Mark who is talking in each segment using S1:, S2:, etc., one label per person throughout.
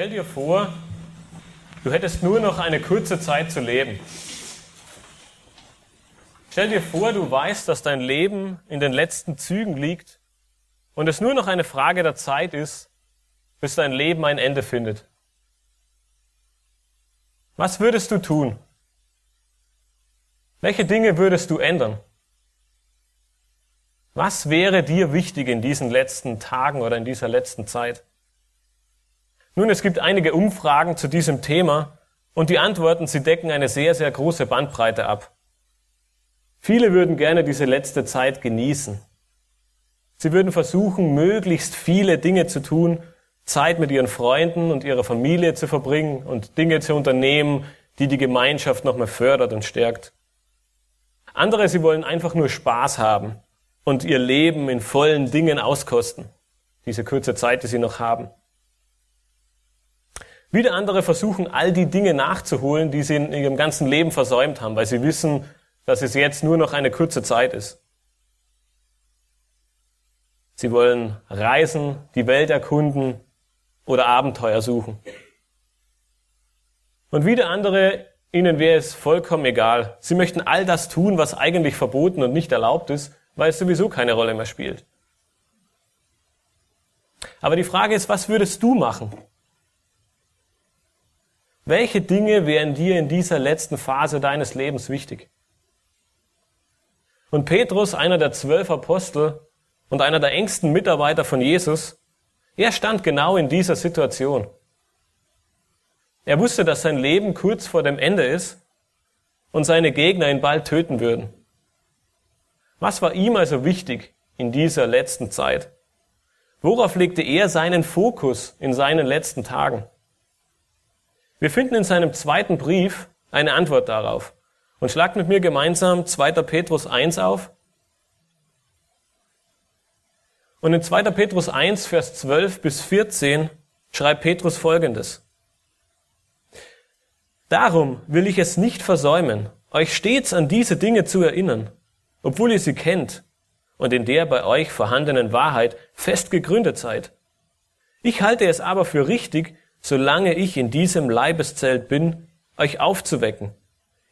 S1: Stell dir vor, du hättest nur noch eine kurze Zeit zu leben. Stell dir vor, du weißt, dass dein Leben in den letzten Zügen liegt und es nur noch eine Frage der Zeit ist, bis dein Leben ein Ende findet. Was würdest du tun? Welche Dinge würdest du ändern? Was wäre dir wichtig in diesen letzten Tagen oder in dieser letzten Zeit? Nun, es gibt einige Umfragen zu diesem Thema und die Antworten, sie decken eine sehr, sehr große Bandbreite ab. Viele würden gerne diese letzte Zeit genießen. Sie würden versuchen, möglichst viele Dinge zu tun, Zeit mit ihren Freunden und ihrer Familie zu verbringen und Dinge zu unternehmen, die die Gemeinschaft nochmal fördert und stärkt. Andere, sie wollen einfach nur Spaß haben und ihr Leben in vollen Dingen auskosten, diese kurze Zeit, die sie noch haben. Wieder andere versuchen, all die Dinge nachzuholen, die sie in ihrem ganzen Leben versäumt haben, weil sie wissen, dass es jetzt nur noch eine kurze Zeit ist. Sie wollen reisen, die Welt erkunden oder Abenteuer suchen. Und wieder andere, ihnen wäre es vollkommen egal. Sie möchten all das tun, was eigentlich verboten und nicht erlaubt ist, weil es sowieso keine Rolle mehr spielt. Aber die Frage ist, was würdest du machen? Welche Dinge wären dir in dieser letzten Phase deines Lebens wichtig? Und Petrus, einer der zwölf Apostel und einer der engsten Mitarbeiter von Jesus, er stand genau in dieser Situation. Er wusste, dass sein Leben kurz vor dem Ende ist und seine Gegner ihn bald töten würden. Was war ihm also wichtig in dieser letzten Zeit? Worauf legte er seinen Fokus in seinen letzten Tagen? Wir finden in seinem zweiten Brief eine Antwort darauf. Und schlagt mit mir gemeinsam 2. Petrus 1 auf. Und in 2. Petrus 1, Vers 12 bis 14 schreibt Petrus Folgendes. Darum will ich es nicht versäumen, euch stets an diese Dinge zu erinnern, obwohl ihr sie kennt und in der bei euch vorhandenen Wahrheit fest gegründet seid. Ich halte es aber für richtig, solange ich in diesem Leibeszelt bin, euch aufzuwecken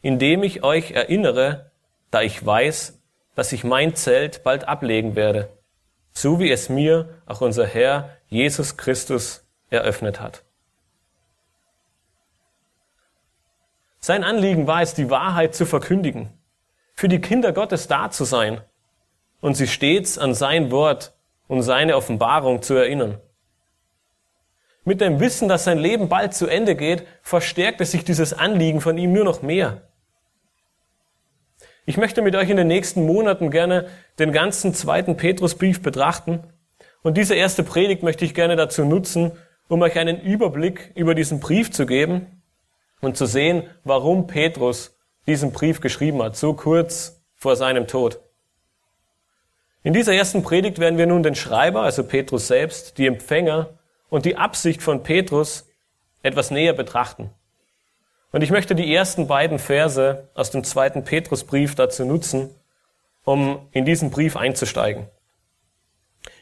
S1: indem ich euch erinnere, da ich weiß, dass ich mein Zelt bald ablegen werde, so wie es mir auch unser Herr Jesus Christus eröffnet hat. Sein Anliegen war es, die Wahrheit zu verkündigen, für die Kinder Gottes da zu sein und sie stets an sein Wort und seine Offenbarung zu erinnern. Mit dem Wissen, dass sein Leben bald zu Ende geht, verstärkte sich dieses Anliegen von ihm nur noch mehr. Ich möchte mit euch in den nächsten Monaten gerne den ganzen zweiten Petrusbrief betrachten. Und diese erste Predigt möchte ich gerne dazu nutzen, um euch einen Überblick über diesen Brief zu geben und zu sehen, warum Petrus diesen Brief geschrieben hat, so kurz vor seinem Tod. In dieser ersten Predigt werden wir nun den Schreiber, also Petrus selbst, die Empfänger und die Absicht von Petrus etwas näher betrachten. Und ich möchte die ersten beiden Verse aus dem zweiten Petrusbrief dazu nutzen, um in diesen Brief einzusteigen.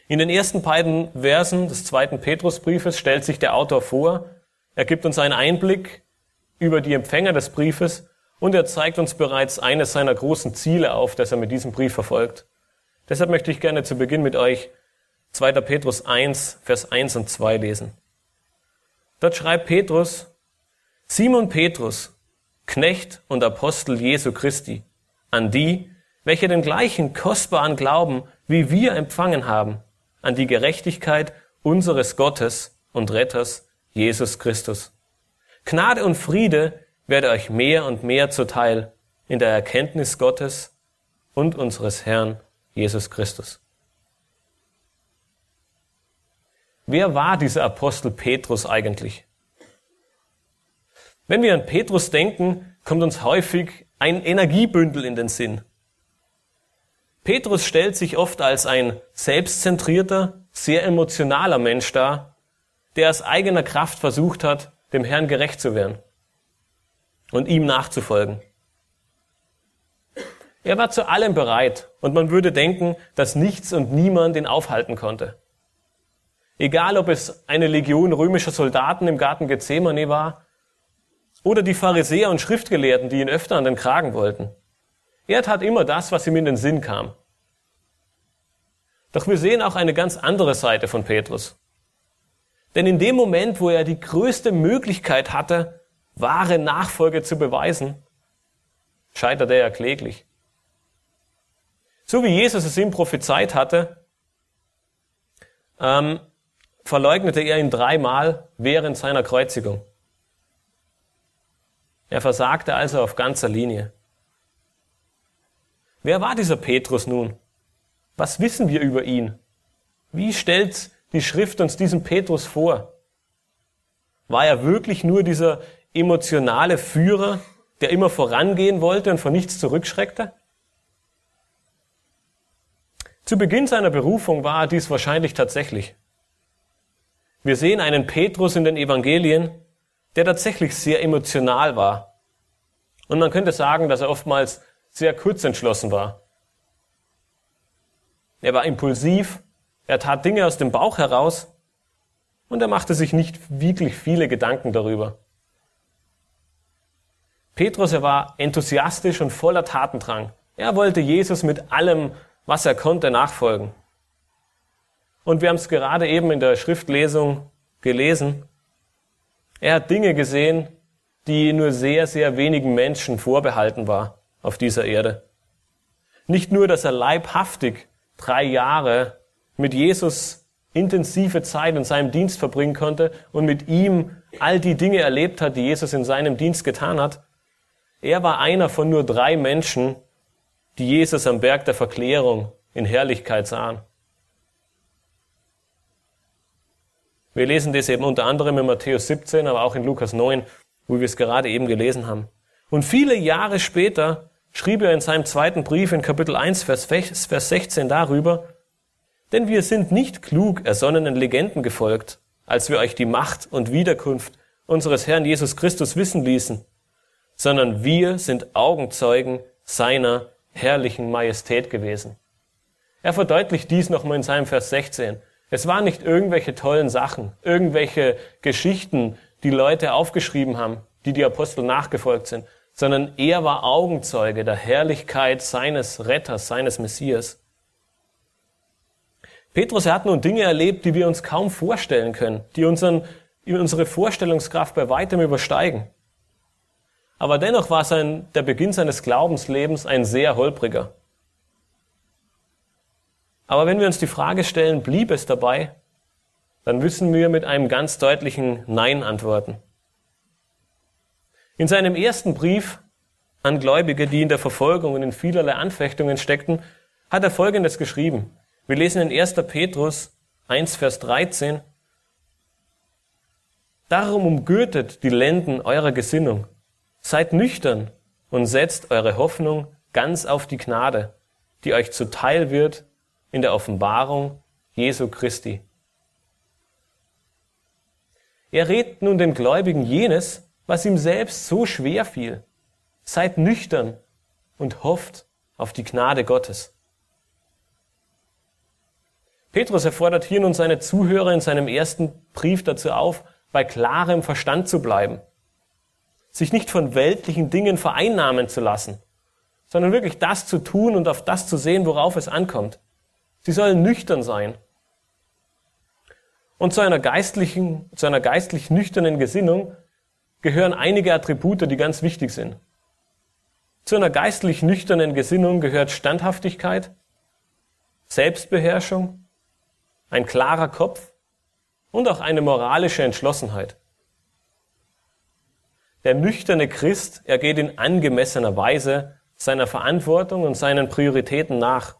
S1: In den ersten beiden Versen des zweiten Petrusbriefes stellt sich der Autor vor, er gibt uns einen Einblick über die Empfänger des Briefes und er zeigt uns bereits eines seiner großen Ziele auf, das er mit diesem Brief verfolgt. Deshalb möchte ich gerne zu Beginn mit euch 2. Petrus 1, Vers 1 und 2 lesen. Dort schreibt Petrus, Simon Petrus, Knecht und Apostel Jesu Christi, an die, welche den gleichen kostbaren Glauben wie wir empfangen haben, an die Gerechtigkeit unseres Gottes und Retters Jesus Christus. Gnade und Friede werde euch mehr und mehr zuteil in der Erkenntnis Gottes und unseres Herrn Jesus Christus. Wer war dieser Apostel Petrus eigentlich? Wenn wir an Petrus denken, kommt uns häufig ein Energiebündel in den Sinn. Petrus stellt sich oft als ein selbstzentrierter, sehr emotionaler Mensch dar, der aus eigener Kraft versucht hat, dem Herrn gerecht zu werden und ihm nachzufolgen. Er war zu allem bereit und man würde denken, dass nichts und niemand ihn aufhalten konnte. Egal, ob es eine Legion römischer Soldaten im Garten Gethsemane war oder die Pharisäer und Schriftgelehrten, die ihn öfter an den Kragen wollten. Er tat immer das, was ihm in den Sinn kam. Doch wir sehen auch eine ganz andere Seite von Petrus. Denn in dem Moment, wo er die größte Möglichkeit hatte, wahre Nachfolge zu beweisen, scheiterte er kläglich. So wie Jesus es ihm prophezeit hatte, ähm, verleugnete er ihn dreimal während seiner Kreuzigung. Er versagte also auf ganzer Linie. Wer war dieser Petrus nun? Was wissen wir über ihn? Wie stellt die Schrift uns diesen Petrus vor? War er wirklich nur dieser emotionale Führer, der immer vorangehen wollte und vor nichts zurückschreckte? Zu Beginn seiner Berufung war er dies wahrscheinlich tatsächlich. Wir sehen einen Petrus in den Evangelien, der tatsächlich sehr emotional war. Und man könnte sagen, dass er oftmals sehr kurzentschlossen war. Er war impulsiv, er tat Dinge aus dem Bauch heraus und er machte sich nicht wirklich viele Gedanken darüber. Petrus, er war enthusiastisch und voller Tatendrang. Er wollte Jesus mit allem, was er konnte, nachfolgen. Und wir haben es gerade eben in der Schriftlesung gelesen. Er hat Dinge gesehen, die nur sehr, sehr wenigen Menschen vorbehalten war auf dieser Erde. Nicht nur, dass er leibhaftig drei Jahre mit Jesus intensive Zeit in seinem Dienst verbringen konnte und mit ihm all die Dinge erlebt hat, die Jesus in seinem Dienst getan hat. Er war einer von nur drei Menschen, die Jesus am Berg der Verklärung in Herrlichkeit sahen. Wir lesen das eben unter anderem in Matthäus 17, aber auch in Lukas 9, wo wir es gerade eben gelesen haben. Und viele Jahre später schrieb er in seinem zweiten Brief in Kapitel 1, Vers 16 darüber, denn wir sind nicht klug ersonnenen Legenden gefolgt, als wir euch die Macht und Wiederkunft unseres Herrn Jesus Christus wissen ließen, sondern wir sind Augenzeugen seiner herrlichen Majestät gewesen. Er verdeutlicht dies nochmal in seinem Vers 16. Es waren nicht irgendwelche tollen Sachen, irgendwelche Geschichten, die Leute aufgeschrieben haben, die die Apostel nachgefolgt sind, sondern er war Augenzeuge der Herrlichkeit seines Retters, seines Messias. Petrus, er hat nun Dinge erlebt, die wir uns kaum vorstellen können, die unseren, unsere Vorstellungskraft bei weitem übersteigen. Aber dennoch war sein, der Beginn seines Glaubenslebens ein sehr holpriger. Aber wenn wir uns die Frage stellen, blieb es dabei, dann müssen wir mit einem ganz deutlichen Nein antworten. In seinem ersten Brief an Gläubige, die in der Verfolgung und in vielerlei Anfechtungen steckten, hat er Folgendes geschrieben. Wir lesen in 1. Petrus 1, Vers 13. Darum umgürtet die Lenden eurer Gesinnung Seid nüchtern und setzt eure Hoffnung ganz auf die Gnade, die euch zuteil wird in der Offenbarung Jesu Christi. Er redet nun den Gläubigen jenes, was ihm selbst so schwer fiel. Seid nüchtern und hofft auf die Gnade Gottes. Petrus erfordert hier nun seine Zuhörer in seinem ersten Brief dazu auf, bei klarem Verstand zu bleiben sich nicht von weltlichen Dingen vereinnahmen zu lassen, sondern wirklich das zu tun und auf das zu sehen, worauf es ankommt. Sie sollen nüchtern sein. Und zu einer geistlichen, zu einer geistlich nüchternen Gesinnung gehören einige Attribute, die ganz wichtig sind. Zu einer geistlich nüchternen Gesinnung gehört Standhaftigkeit, Selbstbeherrschung, ein klarer Kopf und auch eine moralische Entschlossenheit. Der nüchterne Christ, er geht in angemessener Weise seiner Verantwortung und seinen Prioritäten nach.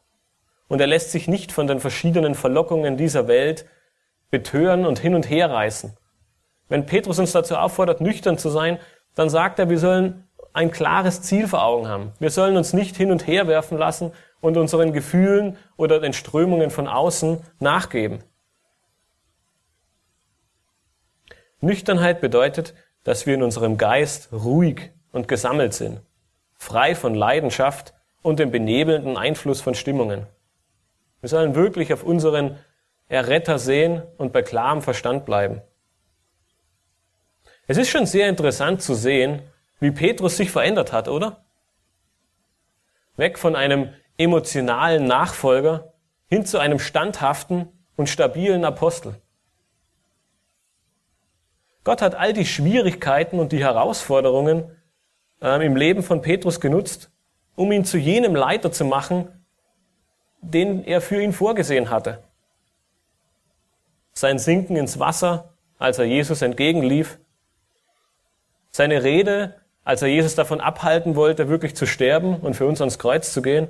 S1: Und er lässt sich nicht von den verschiedenen Verlockungen dieser Welt betören und hin und her reißen. Wenn Petrus uns dazu auffordert, nüchtern zu sein, dann sagt er, wir sollen ein klares Ziel vor Augen haben. Wir sollen uns nicht hin und her werfen lassen und unseren Gefühlen oder den Strömungen von außen nachgeben. Nüchternheit bedeutet, dass wir in unserem Geist ruhig und gesammelt sind, frei von Leidenschaft und dem benebelnden Einfluss von Stimmungen. Wir sollen wirklich auf unseren Erretter sehen und bei klarem Verstand bleiben. Es ist schon sehr interessant zu sehen, wie Petrus sich verändert hat, oder? Weg von einem emotionalen Nachfolger hin zu einem standhaften und stabilen Apostel. Gott hat all die Schwierigkeiten und die Herausforderungen äh, im Leben von Petrus genutzt, um ihn zu jenem Leiter zu machen, den er für ihn vorgesehen hatte. Sein Sinken ins Wasser, als er Jesus entgegenlief, seine Rede, als er Jesus davon abhalten wollte, wirklich zu sterben und für uns ans Kreuz zu gehen,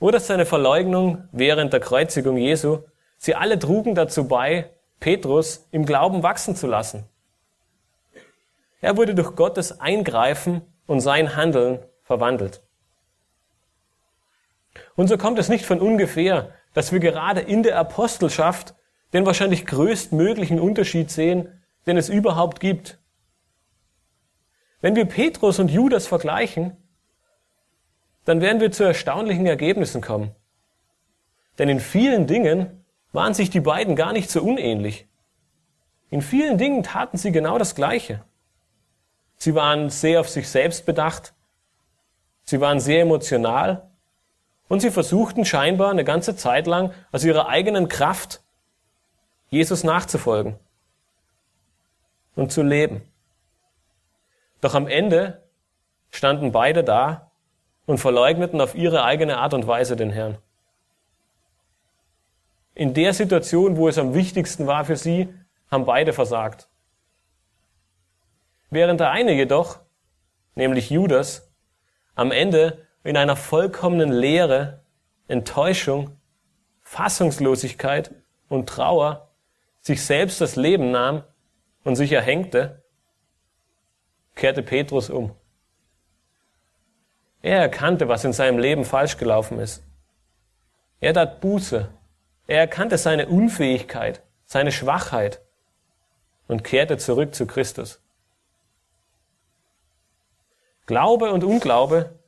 S1: oder seine Verleugnung während der Kreuzigung Jesu, sie alle trugen dazu bei, Petrus im Glauben wachsen zu lassen. Er wurde durch Gottes Eingreifen und sein Handeln verwandelt. Und so kommt es nicht von ungefähr, dass wir gerade in der Apostelschaft den wahrscheinlich größtmöglichen Unterschied sehen, den es überhaupt gibt. Wenn wir Petrus und Judas vergleichen, dann werden wir zu erstaunlichen Ergebnissen kommen. Denn in vielen Dingen waren sich die beiden gar nicht so unähnlich. In vielen Dingen taten sie genau das Gleiche. Sie waren sehr auf sich selbst bedacht, sie waren sehr emotional und sie versuchten scheinbar eine ganze Zeit lang aus ihrer eigenen Kraft Jesus nachzufolgen und zu leben. Doch am Ende standen beide da und verleugneten auf ihre eigene Art und Weise den Herrn. In der Situation, wo es am wichtigsten war für sie, haben beide versagt. Während der eine jedoch, nämlich Judas, am Ende in einer vollkommenen Leere, Enttäuschung, Fassungslosigkeit und Trauer sich selbst das Leben nahm und sich erhängte, kehrte Petrus um. Er erkannte, was in seinem Leben falsch gelaufen ist. Er tat Buße. Er erkannte seine Unfähigkeit, seine Schwachheit und kehrte zurück zu Christus. Glaube und Unglaube,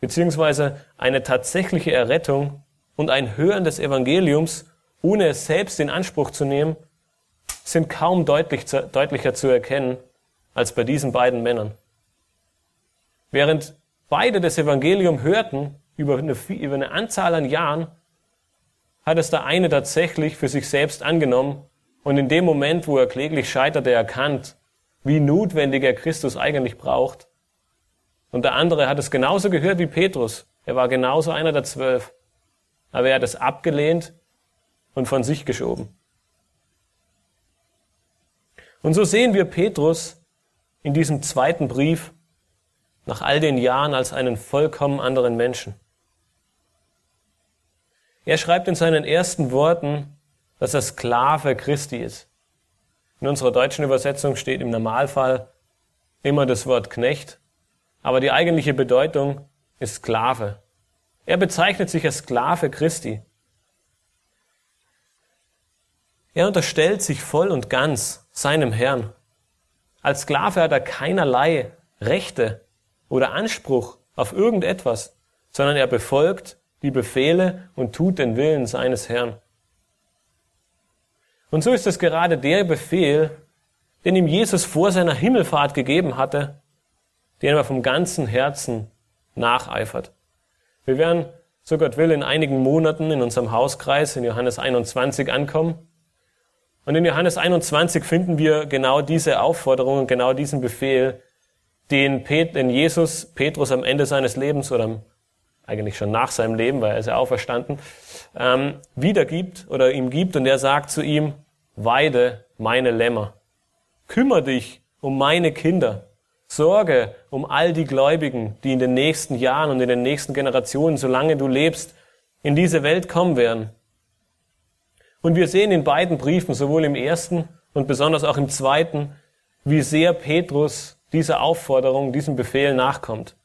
S1: beziehungsweise eine tatsächliche Errettung und ein Hören des Evangeliums, ohne es selbst in Anspruch zu nehmen, sind kaum deutlich, deutlicher zu erkennen als bei diesen beiden Männern. Während beide das Evangelium hörten, über eine, über eine Anzahl an Jahren, hat es der eine tatsächlich für sich selbst angenommen und in dem Moment, wo er kläglich scheiterte, erkannt, wie notwendig er Christus eigentlich braucht. Und der andere hat es genauso gehört wie Petrus. Er war genauso einer der zwölf. Aber er hat es abgelehnt und von sich geschoben. Und so sehen wir Petrus in diesem zweiten Brief nach all den Jahren als einen vollkommen anderen Menschen. Er schreibt in seinen ersten Worten, dass er Sklave Christi ist. In unserer deutschen Übersetzung steht im Normalfall immer das Wort Knecht, aber die eigentliche Bedeutung ist Sklave. Er bezeichnet sich als Sklave Christi. Er unterstellt sich voll und ganz seinem Herrn. Als Sklave hat er keinerlei Rechte oder Anspruch auf irgendetwas, sondern er befolgt die Befehle und tut den Willen seines Herrn. Und so ist es gerade der Befehl, den ihm Jesus vor seiner Himmelfahrt gegeben hatte, den er vom ganzen Herzen nacheifert. Wir werden, so Gott will, in einigen Monaten in unserem Hauskreis in Johannes 21 ankommen. Und in Johannes 21 finden wir genau diese Aufforderung und genau diesen Befehl, den, Pet, den Jesus Petrus am Ende seines Lebens oder eigentlich schon nach seinem Leben, weil er ist ja auferstanden, ähm, wiedergibt oder ihm gibt und er sagt zu ihm, weide meine Lämmer. Kümmer dich um meine Kinder. Sorge um all die Gläubigen, die in den nächsten Jahren und in den nächsten Generationen, solange du lebst, in diese Welt kommen werden. Und wir sehen in beiden Briefen, sowohl im ersten und besonders auch im zweiten, wie sehr Petrus dieser Aufforderung, diesem Befehl nachkommt.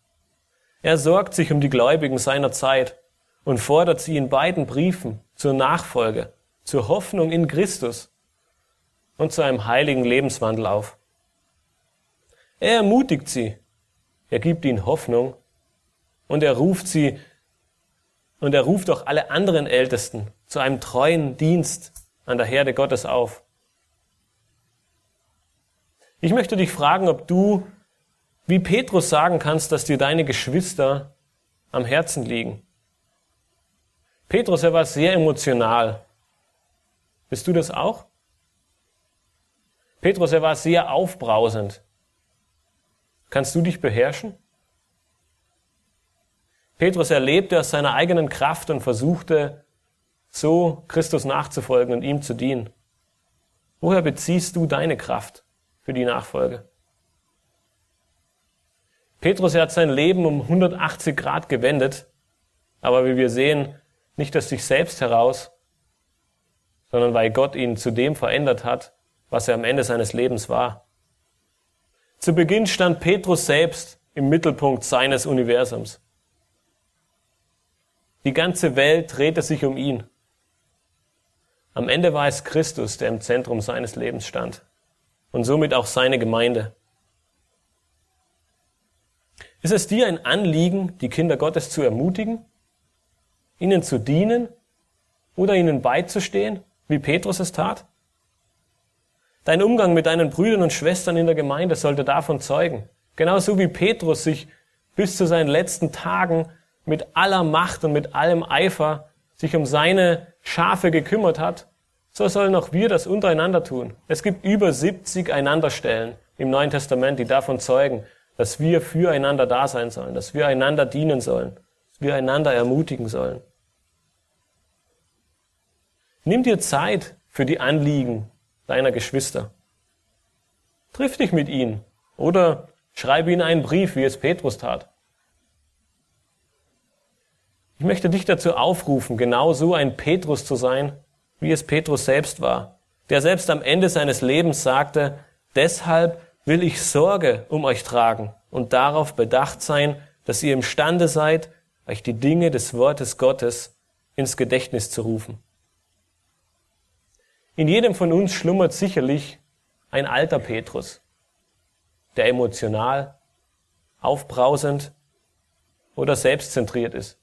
S1: Er sorgt sich um die Gläubigen seiner Zeit und fordert sie in beiden Briefen zur Nachfolge, zur Hoffnung in Christus und zu einem heiligen Lebenswandel auf. Er ermutigt sie, er gibt ihnen Hoffnung und er ruft sie Und er ruft auch alle anderen Ältesten zu einem treuen Dienst an der Herde Gottes auf. Ich möchte dich fragen, ob du wie Petrus sagen kannst, dass dir deine Geschwister am Herzen liegen. Petrus, er war sehr emotional. Bist du das auch? Petrus, er war sehr aufbrausend. Kannst du dich beherrschen? Petrus erlebte aus seiner eigenen Kraft und versuchte, so Christus nachzufolgen und ihm zu dienen. Woher beziehst du deine Kraft für die Nachfolge? Petrus hat sein Leben um 180 Grad gewendet, aber wie wir sehen, nicht aus sich selbst heraus, sondern weil Gott ihn zu dem verändert hat, was er am Ende seines Lebens war. Zu Beginn stand Petrus selbst im Mittelpunkt seines Universums. Die ganze Welt drehte sich um ihn. Am Ende war es Christus, der im Zentrum seines Lebens stand und somit auch seine Gemeinde. Ist es dir ein Anliegen, die Kinder Gottes zu ermutigen, ihnen zu dienen oder ihnen beizustehen, wie Petrus es tat? Dein Umgang mit deinen Brüdern und Schwestern in der Gemeinde sollte davon zeugen. Genauso wie Petrus sich bis zu seinen letzten Tagen mit aller Macht und mit allem Eifer sich um seine Schafe gekümmert hat, so sollen auch wir das untereinander tun. Es gibt über 70 Einanderstellen im Neuen Testament, die davon zeugen, dass wir füreinander da sein sollen, dass wir einander dienen sollen, dass wir einander ermutigen sollen. Nimm dir Zeit für die Anliegen deiner Geschwister. Triff dich mit ihnen oder schreibe ihnen einen Brief, wie es Petrus tat. Ich möchte dich dazu aufrufen, genau so ein Petrus zu sein, wie es Petrus selbst war, der selbst am Ende seines Lebens sagte, deshalb will ich Sorge um euch tragen und darauf bedacht sein, dass ihr imstande seid, euch die Dinge des Wortes Gottes ins Gedächtnis zu rufen. In jedem von uns schlummert sicherlich ein alter Petrus, der emotional, aufbrausend oder selbstzentriert ist.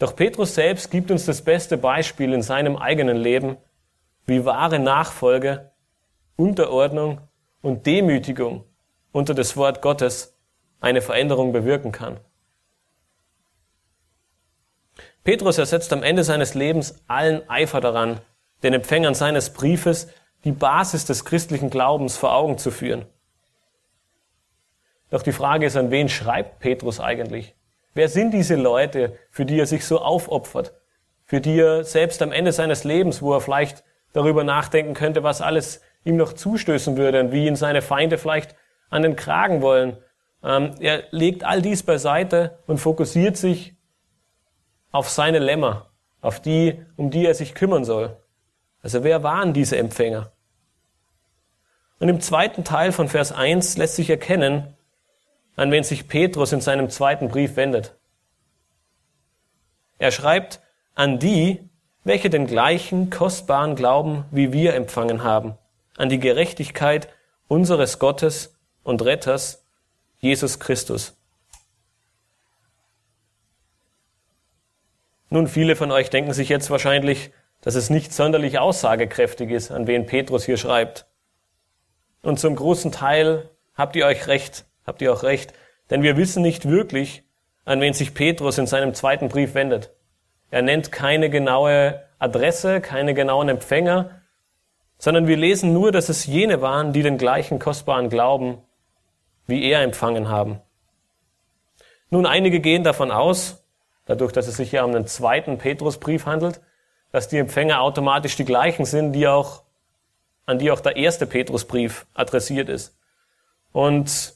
S1: Doch Petrus selbst gibt uns das beste Beispiel in seinem eigenen Leben, wie wahre Nachfolge Unterordnung und Demütigung unter das Wort Gottes eine Veränderung bewirken kann. Petrus ersetzt am Ende seines Lebens allen Eifer daran, den Empfängern seines Briefes die Basis des christlichen Glaubens vor Augen zu führen. Doch die Frage ist, an wen schreibt Petrus eigentlich? Wer sind diese Leute, für die er sich so aufopfert? Für die er selbst am Ende seines Lebens, wo er vielleicht darüber nachdenken könnte, was alles ihm noch zustößen würde und wie ihn seine Feinde vielleicht an den Kragen wollen. Ähm, er legt all dies beiseite und fokussiert sich auf seine Lämmer, auf die, um die er sich kümmern soll. Also wer waren diese Empfänger? Und im zweiten Teil von Vers 1 lässt sich erkennen, an wen sich Petrus in seinem zweiten Brief wendet. Er schreibt an die, welche den gleichen kostbaren Glauben wie wir empfangen haben an die Gerechtigkeit unseres Gottes und Retters, Jesus Christus. Nun, viele von euch denken sich jetzt wahrscheinlich, dass es nicht sonderlich aussagekräftig ist, an wen Petrus hier schreibt. Und zum großen Teil habt ihr euch recht, habt ihr auch recht, denn wir wissen nicht wirklich, an wen sich Petrus in seinem zweiten Brief wendet. Er nennt keine genaue Adresse, keine genauen Empfänger, sondern wir lesen nur, dass es jene waren, die den gleichen kostbaren Glauben wie er empfangen haben. Nun, einige gehen davon aus, dadurch, dass es sich ja um einen zweiten Petrusbrief handelt, dass die Empfänger automatisch die gleichen sind, die auch, an die auch der erste Petrusbrief adressiert ist. Und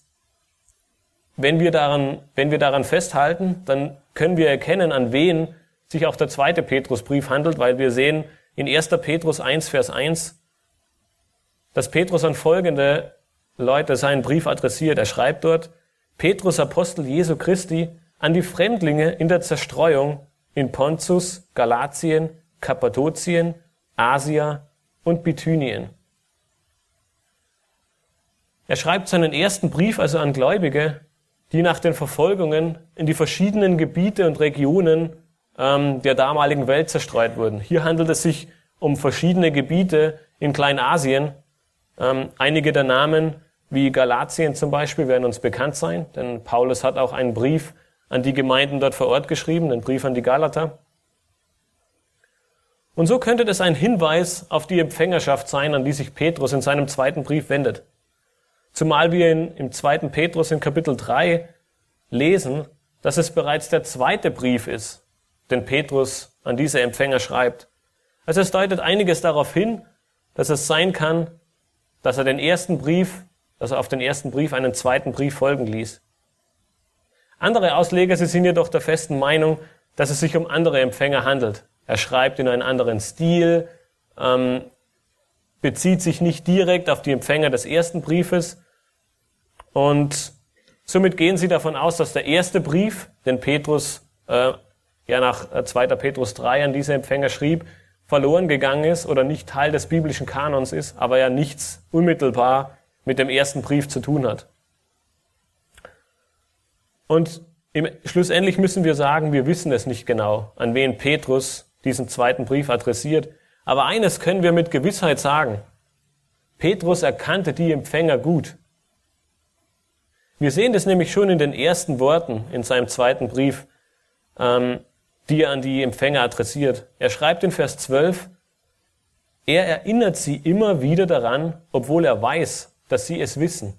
S1: wenn wir daran, wenn wir daran festhalten, dann können wir erkennen, an wen sich auch der zweite Petrusbrief handelt, weil wir sehen in 1. Petrus 1, Vers 1, dass Petrus an folgende Leute seinen Brief adressiert. Er schreibt dort, Petrus Apostel Jesu Christi an die Fremdlinge in der Zerstreuung in Pontus, Galatien, Kappadokien, Asia und Bithynien. Er schreibt seinen ersten Brief also an Gläubige, die nach den Verfolgungen in die verschiedenen Gebiete und Regionen ähm, der damaligen Welt zerstreut wurden. Hier handelt es sich um verschiedene Gebiete in Kleinasien. Ähm, einige der Namen, wie Galatien zum Beispiel, werden uns bekannt sein, denn Paulus hat auch einen Brief an die Gemeinden dort vor Ort geschrieben, den Brief an die Galater. Und so könnte das ein Hinweis auf die Empfängerschaft sein, an die sich Petrus in seinem zweiten Brief wendet. Zumal wir in, im zweiten Petrus in Kapitel 3 lesen, dass es bereits der zweite Brief ist, den Petrus an diese Empfänger schreibt. Also es deutet einiges darauf hin, dass es sein kann, dass er den ersten Brief, dass er auf den ersten Brief einen zweiten Brief folgen ließ. Andere Ausleger, sie sind jedoch der festen Meinung, dass es sich um andere Empfänger handelt. Er schreibt in einen anderen Stil, ähm, bezieht sich nicht direkt auf die Empfänger des ersten Briefes und somit gehen sie davon aus, dass der erste Brief, den Petrus äh, ja nach 2. Äh, Petrus 3 an diese Empfänger schrieb, verloren gegangen ist oder nicht Teil des biblischen Kanons ist, aber ja nichts unmittelbar mit dem ersten Brief zu tun hat. Und im, schlussendlich müssen wir sagen, wir wissen es nicht genau, an wen Petrus diesen zweiten Brief adressiert. Aber eines können wir mit Gewissheit sagen. Petrus erkannte die Empfänger gut. Wir sehen das nämlich schon in den ersten Worten in seinem zweiten Brief, ähm, die er an die Empfänger adressiert. Er schreibt in Vers 12, er erinnert sie immer wieder daran, obwohl er weiß, dass sie es wissen.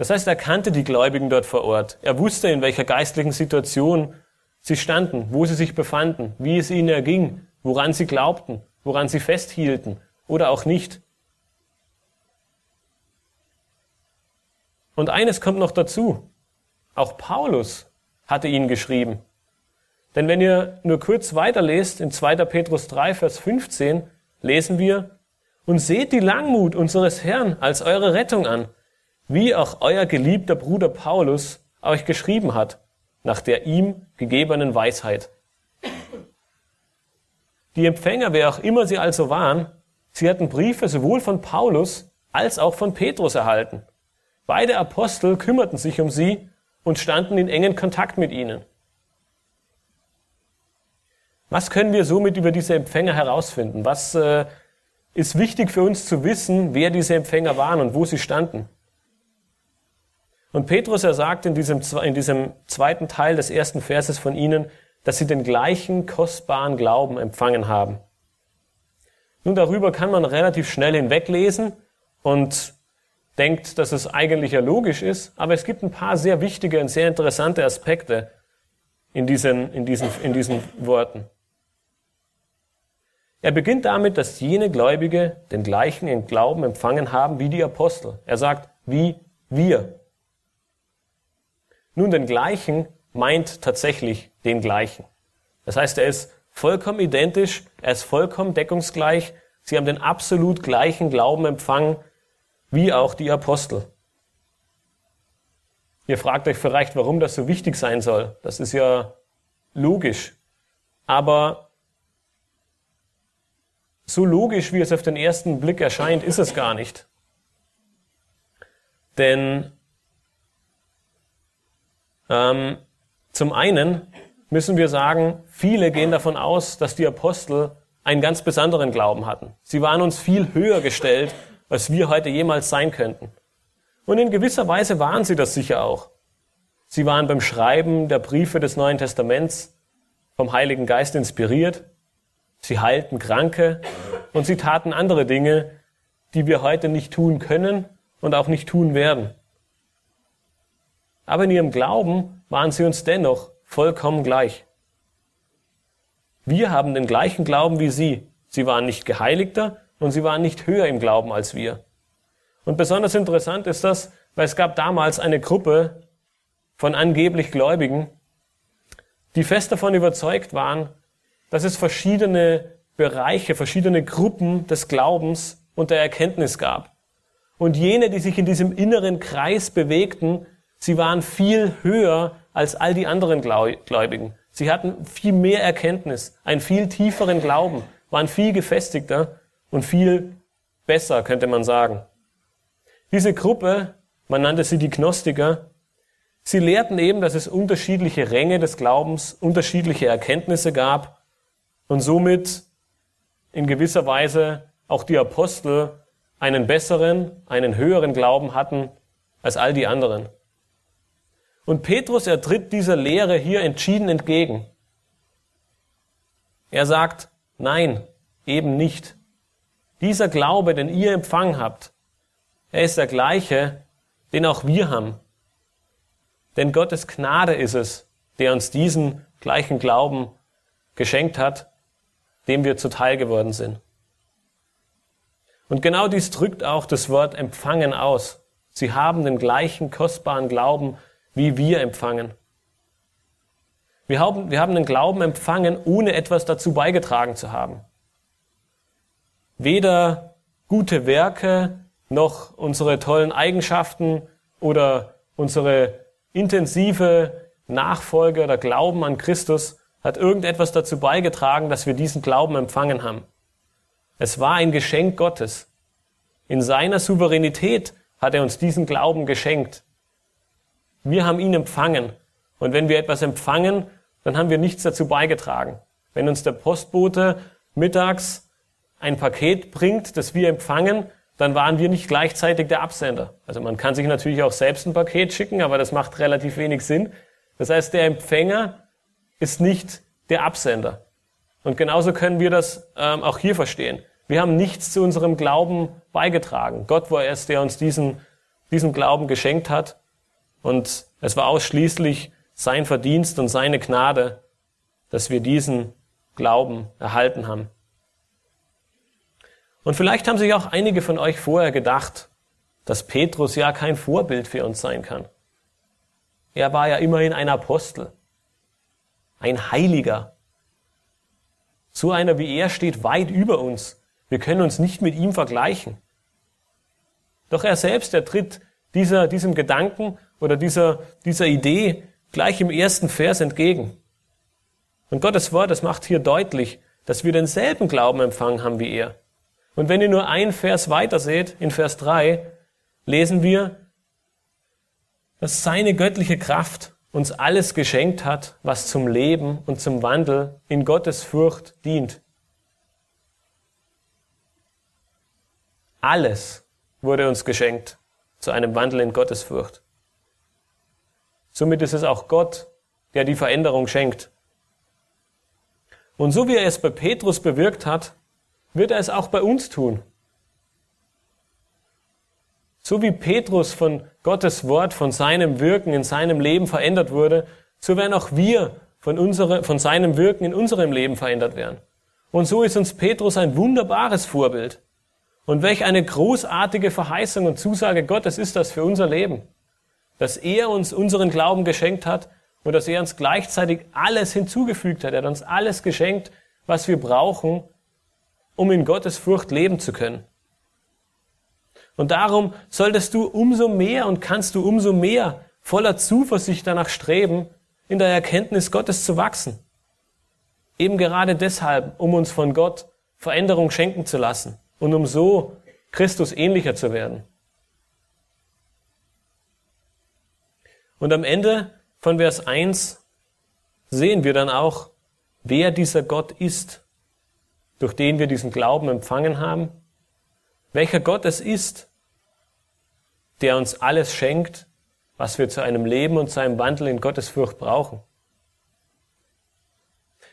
S1: Das heißt, er kannte die Gläubigen dort vor Ort. Er wusste, in welcher geistlichen Situation sie standen, wo sie sich befanden, wie es ihnen erging, woran sie glaubten, woran sie festhielten oder auch nicht. Und eines kommt noch dazu. Auch Paulus hatte ihnen geschrieben. Denn wenn ihr nur kurz weiterlest, in 2. Petrus 3, Vers 15, lesen wir, und seht die Langmut unseres Herrn als eure Rettung an, wie auch euer geliebter Bruder Paulus euch geschrieben hat, nach der ihm gegebenen Weisheit. Die Empfänger, wer auch immer sie also waren, sie hatten Briefe sowohl von Paulus als auch von Petrus erhalten. Beide Apostel kümmerten sich um sie und standen in engen Kontakt mit ihnen. Was können wir somit über diese Empfänger herausfinden? Was äh, ist wichtig für uns zu wissen, wer diese Empfänger waren und wo sie standen? Und Petrus, er sagt in diesem, in diesem zweiten Teil des ersten Verses von ihnen, dass sie den gleichen kostbaren Glauben empfangen haben. Nun, darüber kann man relativ schnell hinweglesen und denkt, dass es eigentlich ja logisch ist, aber es gibt ein paar sehr wichtige und sehr interessante Aspekte in diesen, in diesen, in diesen Worten. Er beginnt damit, dass jene Gläubige den gleichen Glauben empfangen haben wie die Apostel. Er sagt, wie wir. Nun, den gleichen meint tatsächlich den gleichen. Das heißt, er ist vollkommen identisch, er ist vollkommen deckungsgleich. Sie haben den absolut gleichen Glauben empfangen, wie auch die Apostel. Ihr fragt euch vielleicht, warum das so wichtig sein soll. Das ist ja logisch. Aber so logisch, wie es auf den ersten Blick erscheint, ist es gar nicht. Denn ähm, zum einen müssen wir sagen, viele gehen davon aus, dass die Apostel einen ganz besonderen Glauben hatten. Sie waren uns viel höher gestellt, als wir heute jemals sein könnten. Und in gewisser Weise waren sie das sicher auch. Sie waren beim Schreiben der Briefe des Neuen Testaments vom Heiligen Geist inspiriert. Sie heilten Kranke und sie taten andere Dinge, die wir heute nicht tun können und auch nicht tun werden. Aber in ihrem Glauben waren sie uns dennoch vollkommen gleich. Wir haben den gleichen Glauben wie sie. Sie waren nicht geheiligter und sie waren nicht höher im Glauben als wir. Und besonders interessant ist das, weil es gab damals eine Gruppe von angeblich Gläubigen, die fest davon überzeugt waren, dass es verschiedene Bereiche, verschiedene Gruppen des Glaubens und der Erkenntnis gab. Und jene, die sich in diesem inneren Kreis bewegten, Sie waren viel höher als all die anderen Gläubigen. Sie hatten viel mehr Erkenntnis, einen viel tieferen Glauben, waren viel gefestigter und viel besser, könnte man sagen. Diese Gruppe man nannte sie die Gnostiker, sie lehrten eben, dass es unterschiedliche Ränge des Glaubens, unterschiedliche Erkenntnisse gab und somit in gewisser Weise auch die Apostel einen besseren, einen höheren Glauben hatten als all die anderen. Und Petrus, er tritt dieser Lehre hier entschieden entgegen. Er sagt, nein, eben nicht. Dieser Glaube, den ihr empfangen habt, er ist der gleiche, den auch wir haben. Denn Gottes Gnade ist es, der uns diesen gleichen Glauben geschenkt hat, dem wir zuteil geworden sind. Und genau dies drückt auch das Wort empfangen aus. Sie haben den gleichen kostbaren Glauben, wie wir empfangen. Wir haben, wir haben den Glauben empfangen, ohne etwas dazu beigetragen zu haben. Weder gute Werke noch unsere tollen Eigenschaften oder unsere intensive Nachfolge oder Glauben an Christus hat irgendetwas dazu beigetragen, dass wir diesen Glauben empfangen haben. Es war ein Geschenk Gottes. In seiner Souveränität hat er uns diesen Glauben geschenkt. Wir haben ihn empfangen. Und wenn wir etwas empfangen, dann haben wir nichts dazu beigetragen. Wenn uns der Postbote mittags ein Paket bringt, das wir empfangen, dann waren wir nicht gleichzeitig der Absender. Also man kann sich natürlich auch selbst ein Paket schicken, aber das macht relativ wenig Sinn. Das heißt, der Empfänger ist nicht der Absender. Und genauso können wir das ähm, auch hier verstehen. Wir haben nichts zu unserem Glauben beigetragen. Gott war es, der uns diesen, diesen Glauben geschenkt hat. Und es war ausschließlich sein Verdienst und seine Gnade, dass wir diesen Glauben erhalten haben. Und vielleicht haben sich auch einige von euch vorher gedacht, dass Petrus ja kein Vorbild für uns sein kann. Er war ja immerhin ein Apostel, ein Heiliger. So einer wie er steht weit über uns. Wir können uns nicht mit ihm vergleichen. Doch er selbst, er tritt dieser, diesem Gedanken oder dieser, dieser Idee gleich im ersten Vers entgegen. Und Gottes Wort, das macht hier deutlich, dass wir denselben Glauben empfangen haben wie er. Und wenn ihr nur einen Vers weiter seht, in Vers 3, lesen wir, dass seine göttliche Kraft uns alles geschenkt hat, was zum Leben und zum Wandel in Gottes Furcht dient. Alles wurde uns geschenkt zu einem Wandel in Gottesfurcht. Somit ist es auch Gott, der die Veränderung schenkt. Und so wie er es bei Petrus bewirkt hat, wird er es auch bei uns tun. So wie Petrus von Gottes Wort, von seinem Wirken in seinem Leben verändert wurde, so werden auch wir von, unsere, von seinem Wirken in unserem Leben verändert werden. Und so ist uns Petrus ein wunderbares Vorbild. Und welch eine großartige Verheißung und Zusage Gottes ist das für unser Leben. Dass er uns unseren Glauben geschenkt hat und dass er uns gleichzeitig alles hinzugefügt hat. Er hat uns alles geschenkt, was wir brauchen, um in Gottes Furcht leben zu können. Und darum solltest du umso mehr und kannst du umso mehr voller Zuversicht danach streben, in der Erkenntnis Gottes zu wachsen. Eben gerade deshalb, um uns von Gott Veränderung schenken zu lassen und um so Christus ähnlicher zu werden. Und am Ende von Vers 1 sehen wir dann auch, wer dieser Gott ist, durch den wir diesen Glauben empfangen haben, welcher Gott es ist, der uns alles schenkt, was wir zu einem Leben und zu einem Wandel in Gottes Furcht brauchen.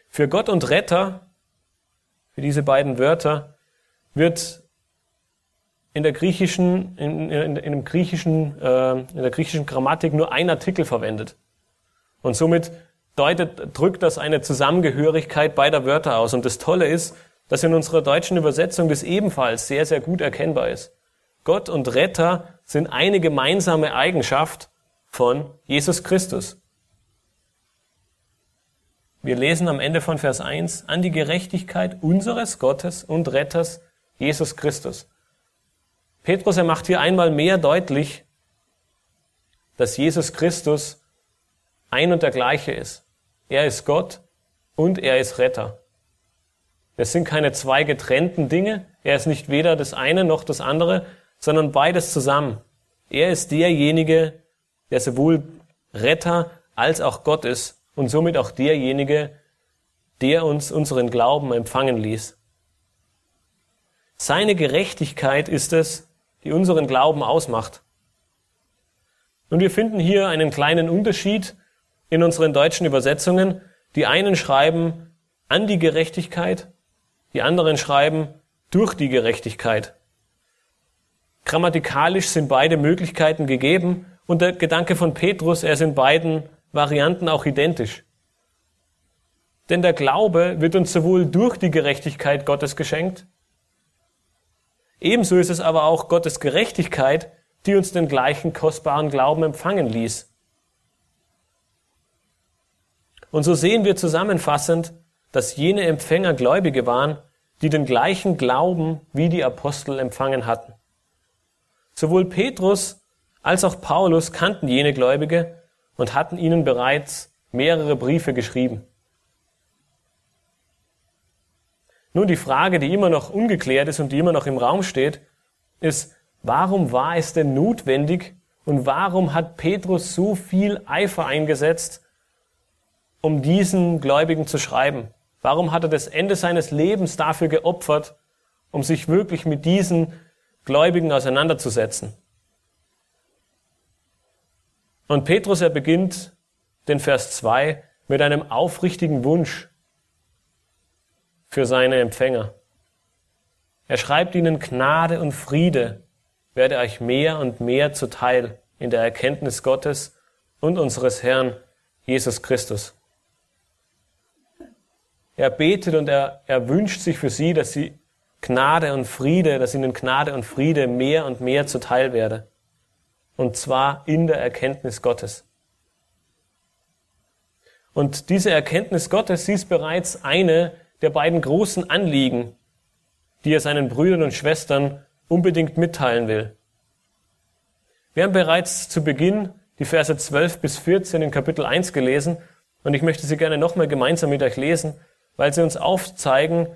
S1: Für Gott und Retter, für diese beiden Wörter, wird in der griechischen, in, in, in dem griechischen, äh, in der griechischen Grammatik nur ein Artikel verwendet. Und somit deutet, drückt das eine Zusammengehörigkeit beider Wörter aus. Und das Tolle ist, dass in unserer deutschen Übersetzung das ebenfalls sehr, sehr gut erkennbar ist. Gott und Retter sind eine gemeinsame Eigenschaft von Jesus Christus. Wir lesen am Ende von Vers 1 an die Gerechtigkeit unseres Gottes und Retters Jesus Christus. Petrus, er macht hier einmal mehr deutlich, dass Jesus Christus ein und der gleiche ist. Er ist Gott und er ist Retter. Es sind keine zwei getrennten Dinge. Er ist nicht weder das eine noch das andere, sondern beides zusammen. Er ist derjenige, der sowohl Retter als auch Gott ist und somit auch derjenige, der uns unseren Glauben empfangen ließ. Seine Gerechtigkeit ist es, die unseren Glauben ausmacht. Und wir finden hier einen kleinen Unterschied in unseren deutschen Übersetzungen. Die einen schreiben an die Gerechtigkeit, die anderen schreiben durch die Gerechtigkeit. Grammatikalisch sind beide Möglichkeiten gegeben und der Gedanke von Petrus, er ist in beiden Varianten auch identisch. Denn der Glaube wird uns sowohl durch die Gerechtigkeit Gottes geschenkt, ebenso ist es aber auch Gottes Gerechtigkeit, die uns den gleichen kostbaren Glauben empfangen ließ. Und so sehen wir zusammenfassend, dass jene Empfänger Gläubige waren, die den gleichen Glauben wie die Apostel empfangen hatten. Sowohl Petrus als auch Paulus kannten jene Gläubige und hatten ihnen bereits mehrere Briefe geschrieben. Nun, die Frage, die immer noch ungeklärt ist und die immer noch im Raum steht, ist, warum war es denn notwendig und warum hat Petrus so viel Eifer eingesetzt, um diesen Gläubigen zu schreiben? Warum hat er das Ende seines Lebens dafür geopfert, um sich wirklich mit diesen Gläubigen auseinanderzusetzen. Und Petrus, er beginnt den Vers 2 mit einem aufrichtigen Wunsch für seine Empfänger. Er schreibt ihnen Gnade und Friede werde euch mehr und mehr zuteil in der Erkenntnis Gottes und unseres Herrn Jesus Christus. Er betet und er, er wünscht sich für sie, dass sie Gnade und Friede, dass ihnen Gnade und Friede mehr und mehr zuteil werde. Und zwar in der Erkenntnis Gottes. Und diese Erkenntnis Gottes, sie ist bereits eine der beiden großen Anliegen, die er seinen Brüdern und Schwestern unbedingt mitteilen will. Wir haben bereits zu Beginn die Verse 12 bis 14 in Kapitel 1 gelesen und ich möchte sie gerne nochmal gemeinsam mit euch lesen, weil sie uns aufzeigen,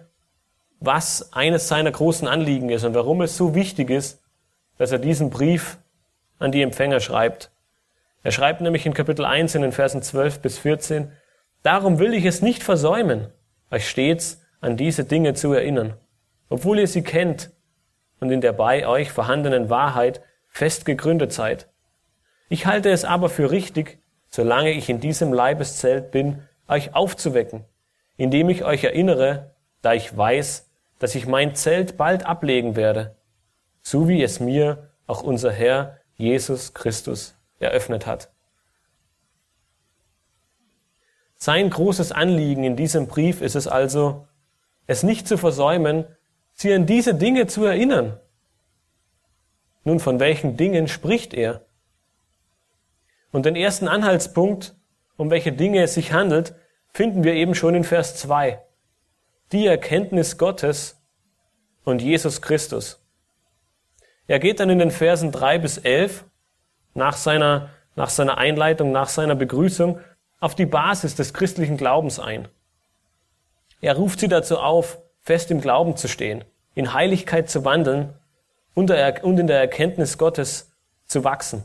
S1: was eines seiner großen Anliegen ist und warum es so wichtig ist, dass er diesen Brief an die Empfänger schreibt. Er schreibt nämlich in Kapitel 1 in den Versen 12 bis 14, Darum will ich es nicht versäumen, euch stets an diese Dinge zu erinnern, obwohl ihr sie kennt und in der bei euch vorhandenen Wahrheit fest gegründet seid. Ich halte es aber für richtig, solange ich in diesem Leibeszelt bin, euch aufzuwecken, indem ich euch erinnere, da ich weiß, dass ich mein Zelt bald ablegen werde, so wie es mir auch unser Herr Jesus Christus eröffnet hat. Sein großes Anliegen in diesem Brief ist es also, es nicht zu versäumen, sie an diese Dinge zu erinnern. Nun, von welchen Dingen spricht er? Und den ersten Anhaltspunkt, um welche Dinge es sich handelt, finden wir eben schon in Vers 2 die Erkenntnis Gottes und Jesus Christus. Er geht dann in den Versen drei bis elf nach seiner, nach seiner Einleitung, nach seiner Begrüßung auf die Basis des christlichen Glaubens ein. Er ruft sie dazu auf, fest im Glauben zu stehen, in Heiligkeit zu wandeln und in der Erkenntnis Gottes zu wachsen.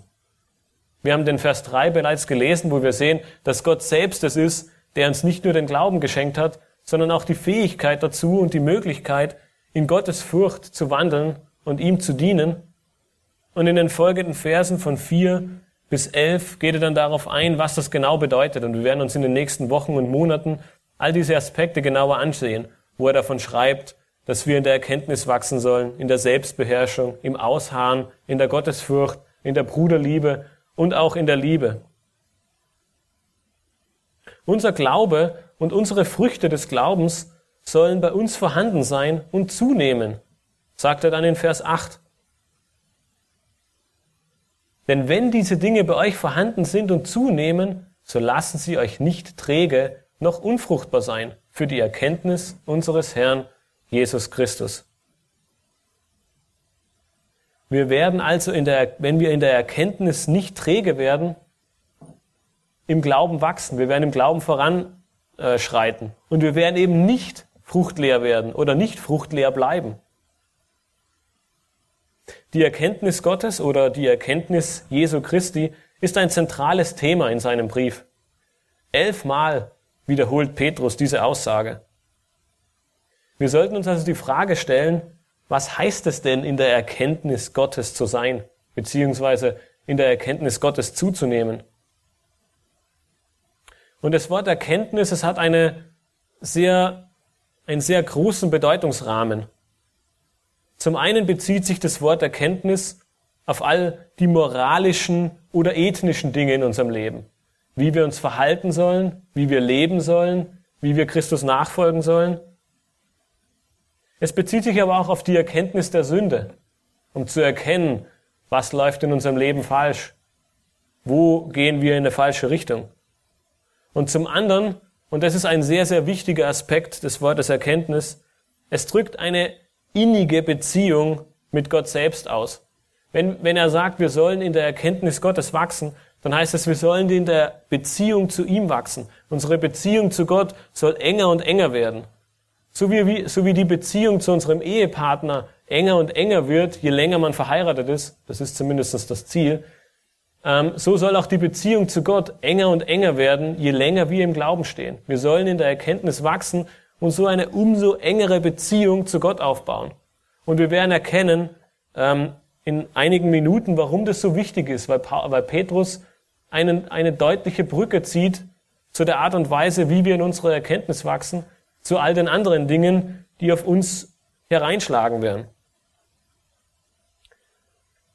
S1: Wir haben den Vers 3 bereits gelesen, wo wir sehen, dass Gott selbst es ist, der uns nicht nur den Glauben geschenkt hat, sondern auch die Fähigkeit dazu und die Möglichkeit, in Gottes Furcht zu wandeln und ihm zu dienen. Und in den folgenden Versen von vier bis elf geht er dann darauf ein, was das genau bedeutet. Und wir werden uns in den nächsten Wochen und Monaten all diese Aspekte genauer ansehen, wo er davon schreibt, dass wir in der Erkenntnis wachsen sollen, in der Selbstbeherrschung, im Ausharren, in der Gottesfurcht, in der Bruderliebe und auch in der Liebe. Unser Glaube und unsere Früchte des Glaubens sollen bei uns vorhanden sein und zunehmen, sagt er dann in Vers 8. Denn wenn diese Dinge bei euch vorhanden sind und zunehmen, so lassen sie euch nicht träge noch unfruchtbar sein für die Erkenntnis unseres Herrn Jesus Christus. Wir werden also der, wenn wir in der Erkenntnis nicht träge werden, im Glauben wachsen. Wir werden im Glauben voran äh. Und wir werden eben nicht fruchtleer werden oder nicht fruchtleer bleiben. Die Erkenntnis Gottes oder die Erkenntnis Jesu Christi ist ein zentrales Thema in seinem Brief. Elfmal wiederholt Petrus diese Aussage. Wir sollten uns also die Frage stellen, was heißt es denn in der Erkenntnis Gottes zu sein, beziehungsweise in der Erkenntnis Gottes zuzunehmen? Und das Wort Erkenntnis, es hat eine sehr, einen sehr großen Bedeutungsrahmen. Zum einen bezieht sich das Wort Erkenntnis auf all die moralischen oder ethnischen Dinge in unserem Leben. Wie wir uns verhalten sollen, wie wir leben sollen, wie wir Christus nachfolgen sollen. Es bezieht sich aber auch auf die Erkenntnis der Sünde, um zu erkennen, was läuft in unserem Leben falsch, wo gehen wir in eine falsche Richtung. Und zum anderen, und das ist ein sehr, sehr wichtiger Aspekt des Wortes Erkenntnis, es drückt eine innige Beziehung mit Gott selbst aus. Wenn, wenn er sagt, wir sollen in der Erkenntnis Gottes wachsen, dann heißt es, wir sollen in der Beziehung zu ihm wachsen. Unsere Beziehung zu Gott soll enger und enger werden. So wie, so wie die Beziehung zu unserem Ehepartner enger und enger wird, je länger man verheiratet ist, das ist zumindest das Ziel, ähm, so soll auch die Beziehung zu Gott enger und enger werden, je länger wir im Glauben stehen. Wir sollen in der Erkenntnis wachsen und so eine umso engere Beziehung zu Gott aufbauen. Und wir werden erkennen ähm, in einigen Minuten, warum das so wichtig ist, weil, weil Petrus einen, eine deutliche Brücke zieht zu der Art und Weise, wie wir in unsere Erkenntnis wachsen zu all den anderen Dingen, die auf uns hereinschlagen werden.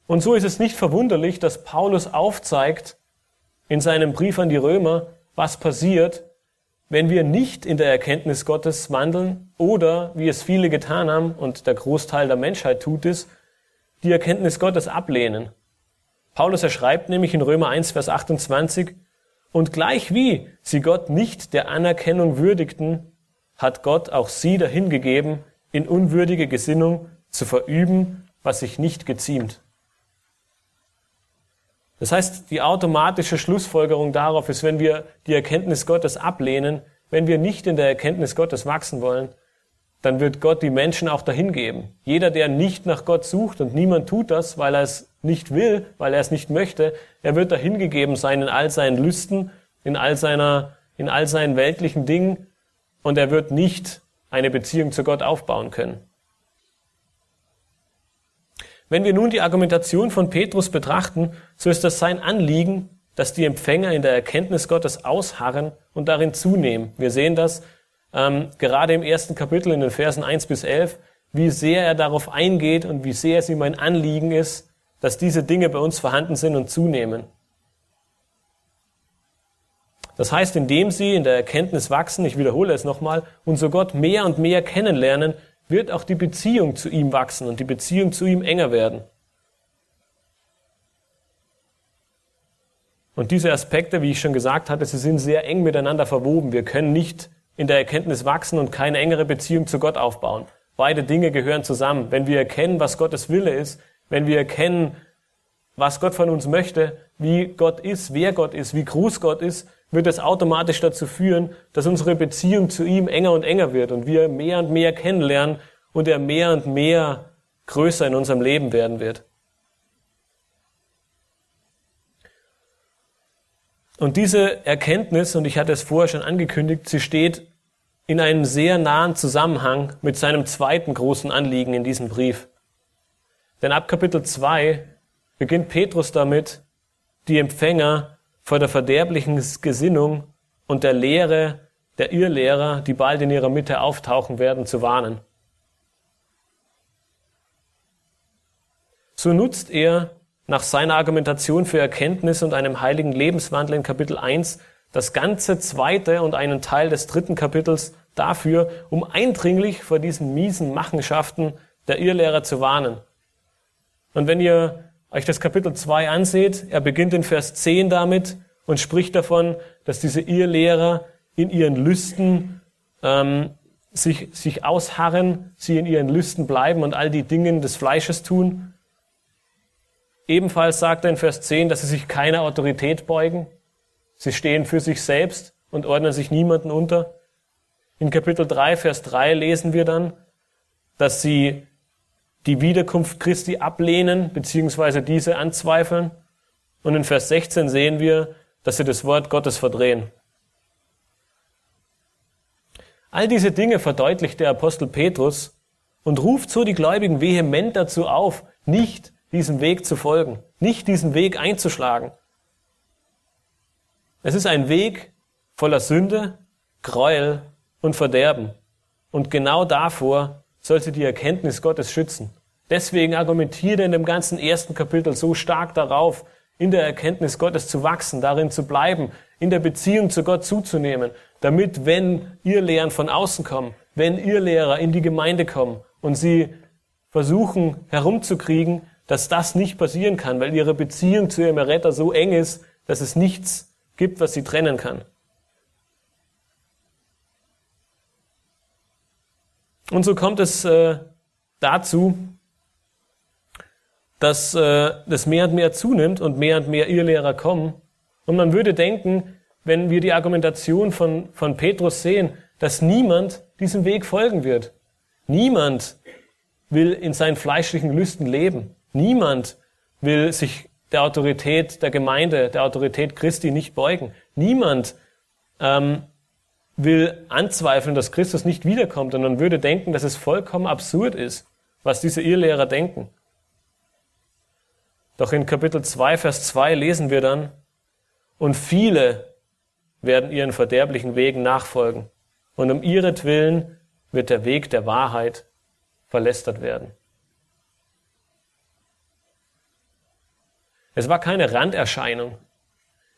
S1: Und so ist es nicht verwunderlich, dass Paulus aufzeigt in seinem Brief an die Römer, was passiert, wenn wir nicht in der Erkenntnis Gottes wandeln oder, wie es viele getan haben und der Großteil der Menschheit tut es, die Erkenntnis Gottes ablehnen. Paulus erschreibt nämlich in Römer 1, Vers 28, und gleich wie sie Gott nicht der Anerkennung würdigten, hat Gott auch sie dahingegeben, in unwürdige Gesinnung zu verüben, was sich nicht geziemt. Das heißt, die automatische Schlussfolgerung darauf ist, wenn wir die Erkenntnis Gottes ablehnen, wenn wir nicht in der Erkenntnis Gottes wachsen wollen, dann wird Gott die Menschen auch dahingeben. Jeder, der nicht nach Gott sucht und niemand tut das, weil er es nicht will, weil er es nicht möchte, er wird dahingegeben sein in all seinen Lüsten, in all seiner, in all seinen weltlichen Dingen und er wird nicht eine Beziehung zu Gott aufbauen können. Wenn wir nun die Argumentation von Petrus betrachten, so ist das sein Anliegen, dass die Empfänger in der Erkenntnis Gottes ausharren und darin zunehmen. Wir sehen das ähm, gerade im ersten Kapitel in den Versen 1 bis 11, wie sehr er darauf eingeht und wie sehr es ihm ein Anliegen ist, dass diese Dinge bei uns vorhanden sind und zunehmen. Das heißt, indem sie in der Erkenntnis wachsen, ich wiederhole es nochmal, und so Gott mehr und mehr kennenlernen, wird auch die Beziehung zu ihm wachsen und die Beziehung zu ihm enger werden. Und diese Aspekte, wie ich schon gesagt hatte, sie sind sehr eng miteinander verwoben. Wir können nicht in der Erkenntnis wachsen und keine engere Beziehung zu Gott aufbauen. Beide Dinge gehören zusammen. Wenn wir erkennen, was Gottes Wille ist, wenn wir erkennen, was Gott von uns möchte, wie Gott ist, wer Gott ist, wie groß Gott ist, wird es automatisch dazu führen, dass unsere Beziehung zu ihm enger und enger wird und wir mehr und mehr kennenlernen und er mehr und mehr größer in unserem Leben werden wird. Und diese Erkenntnis, und ich hatte es vorher schon angekündigt, sie steht in einem sehr nahen Zusammenhang mit seinem zweiten großen Anliegen in diesem Brief. Denn ab Kapitel 2 beginnt Petrus damit, die Empfänger vor der verderblichen Gesinnung und der Lehre der Irrlehrer, die bald in ihrer Mitte auftauchen werden, zu warnen. So nutzt er nach seiner Argumentation für Erkenntnis und einem heiligen Lebenswandel in Kapitel 1 das ganze zweite und einen Teil des dritten Kapitels dafür, um eindringlich vor diesen miesen Machenschaften der Irrlehrer zu warnen. Und wenn ihr euch das Kapitel 2 anseht, er beginnt in Vers 10 damit und spricht davon, dass diese Irrlehrer in ihren Lüsten ähm, sich, sich ausharren, sie in ihren Lüsten bleiben und all die Dinge des Fleisches tun. Ebenfalls sagt er in Vers 10, dass sie sich keiner Autorität beugen. Sie stehen für sich selbst und ordnen sich niemanden unter. In Kapitel 3, Vers 3 lesen wir dann, dass sie die Wiederkunft Christi ablehnen bzw. diese anzweifeln. Und in Vers 16 sehen wir, dass sie das Wort Gottes verdrehen. All diese Dinge verdeutlicht der Apostel Petrus und ruft so die Gläubigen vehement dazu auf, nicht diesem Weg zu folgen, nicht diesen Weg einzuschlagen. Es ist ein Weg voller Sünde, Gräuel und Verderben. Und genau davor sollte die Erkenntnis Gottes schützen. Deswegen argumentiert er in dem ganzen ersten Kapitel so stark darauf, in der Erkenntnis Gottes zu wachsen, darin zu bleiben, in der Beziehung zu Gott zuzunehmen, damit, wenn ihr Lehren von außen kommen, wenn ihr Lehrer in die Gemeinde kommen und sie versuchen herumzukriegen, dass das nicht passieren kann, weil ihre Beziehung zu ihrem Erretter so eng ist, dass es nichts gibt, was sie trennen kann. Und so kommt es äh, dazu, dass äh, das mehr und mehr zunimmt und mehr und mehr Irrlehrer kommen. Und man würde denken, wenn wir die Argumentation von, von Petrus sehen, dass niemand diesem Weg folgen wird. Niemand will in seinen fleischlichen Lüsten leben. Niemand will sich der Autorität der Gemeinde, der Autorität Christi nicht beugen. Niemand ähm, will anzweifeln, dass Christus nicht wiederkommt und man würde denken, dass es vollkommen absurd ist, was diese Irrlehrer denken. Doch in Kapitel 2, Vers 2 lesen wir dann, und viele werden ihren verderblichen Wegen nachfolgen, und um ihretwillen wird der Weg der Wahrheit verlästert werden. Es war keine Randerscheinung.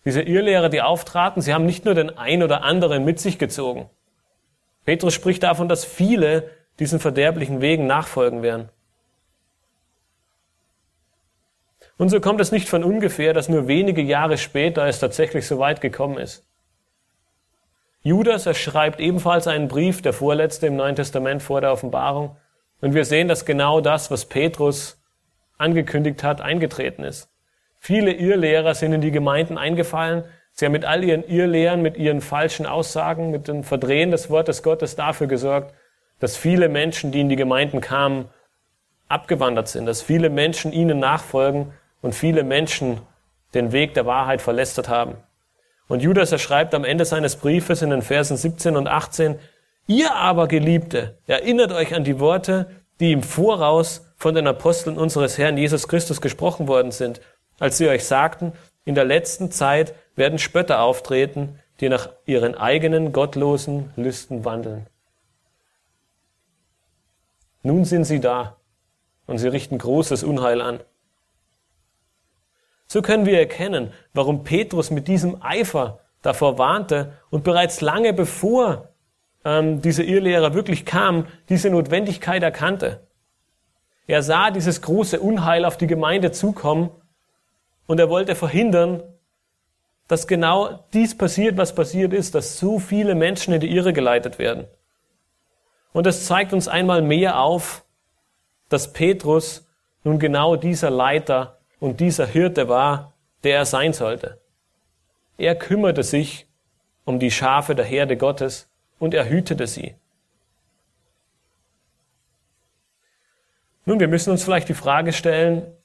S1: Diese Irrlehrer, die auftraten, sie haben nicht nur den ein oder anderen mit sich gezogen. Petrus spricht davon, dass viele diesen verderblichen Wegen nachfolgen werden. Und so kommt es nicht von ungefähr, dass nur wenige Jahre später es tatsächlich so weit gekommen ist. Judas, er schreibt ebenfalls einen Brief, der vorletzte im Neuen Testament vor der Offenbarung. Und wir sehen, dass genau das, was Petrus angekündigt hat, eingetreten ist. Viele Irrlehrer sind in die Gemeinden eingefallen. Sie haben mit all ihren Irrlehren, mit ihren falschen Aussagen, mit dem Verdrehen des Wortes Gottes dafür gesorgt, dass viele Menschen, die in die Gemeinden kamen, abgewandert sind, dass viele Menschen ihnen nachfolgen und viele Menschen den Weg der Wahrheit verlästert haben. Und Judas er schreibt am Ende seines Briefes in den Versen 17 und 18, Ihr aber, Geliebte, erinnert euch an die Worte, die im Voraus von den Aposteln unseres Herrn Jesus Christus gesprochen worden sind, als sie euch sagten, in der letzten Zeit werden Spötter auftreten, die nach ihren eigenen gottlosen Lüsten wandeln. Nun sind sie da und sie richten großes Unheil an. So können wir erkennen, warum Petrus mit diesem Eifer davor warnte und bereits lange bevor ähm, diese Irrlehrer wirklich kamen, diese Notwendigkeit erkannte. Er sah dieses große Unheil auf die Gemeinde zukommen und er wollte verhindern, dass genau dies passiert, was passiert ist, dass so viele Menschen in die Irre geleitet werden. Und das zeigt uns einmal mehr auf, dass Petrus nun genau dieser Leiter und dieser Hirte war, der er sein sollte. Er kümmerte sich um die Schafe der Herde Gottes und er hütete sie. Nun, wir müssen uns vielleicht die Frage stellen,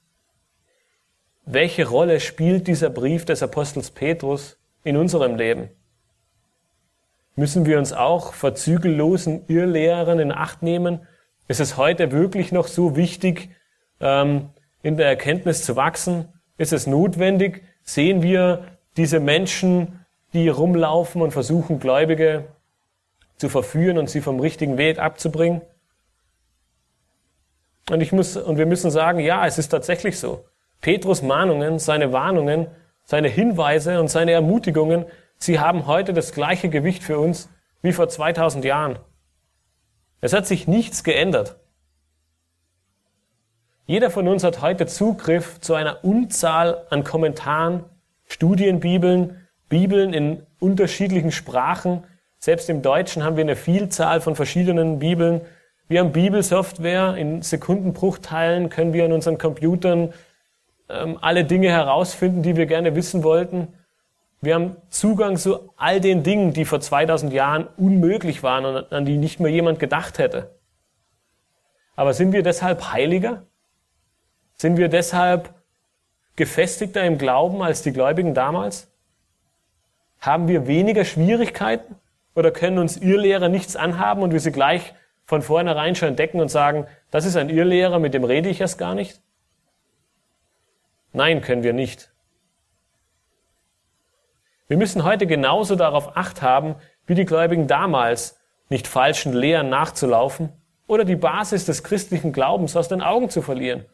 S1: welche Rolle spielt dieser Brief des Apostels Petrus in unserem Leben? Müssen wir uns auch vor zügellosen Irrlehrern in Acht nehmen? Ist es heute wirklich noch so wichtig, ähm, in der Erkenntnis zu wachsen? Ist es notwendig? Sehen wir diese Menschen, die rumlaufen und versuchen, Gläubige zu verführen und sie vom richtigen Weg abzubringen? Und ich muss, und wir müssen sagen, ja, es ist tatsächlich so. Petrus Mahnungen, seine Warnungen, seine Hinweise und seine Ermutigungen, sie haben heute das gleiche Gewicht für uns wie vor 2000 Jahren. Es hat sich nichts geändert. Jeder von uns hat heute Zugriff zu einer Unzahl an Kommentaren, Studienbibeln, Bibeln in unterschiedlichen Sprachen. Selbst im Deutschen haben wir eine Vielzahl von verschiedenen Bibeln. Wir haben Bibelsoftware. In Sekundenbruchteilen können wir an unseren Computern ähm, alle Dinge herausfinden, die wir gerne wissen wollten. Wir haben Zugang zu all den Dingen, die vor 2000 Jahren unmöglich waren und an die nicht mehr jemand gedacht hätte. Aber sind wir deshalb heiliger? Sind wir deshalb gefestigter im Glauben als die Gläubigen damals? Haben wir weniger Schwierigkeiten? Oder können uns Irrlehrer nichts anhaben und wir sie gleich von vornherein schon entdecken und sagen, das ist ein Irrlehrer, mit dem rede ich erst gar nicht? Nein, können wir nicht. Wir müssen heute genauso darauf acht haben, wie die Gläubigen damals, nicht falschen Lehren nachzulaufen oder die Basis des christlichen Glaubens aus den Augen zu verlieren.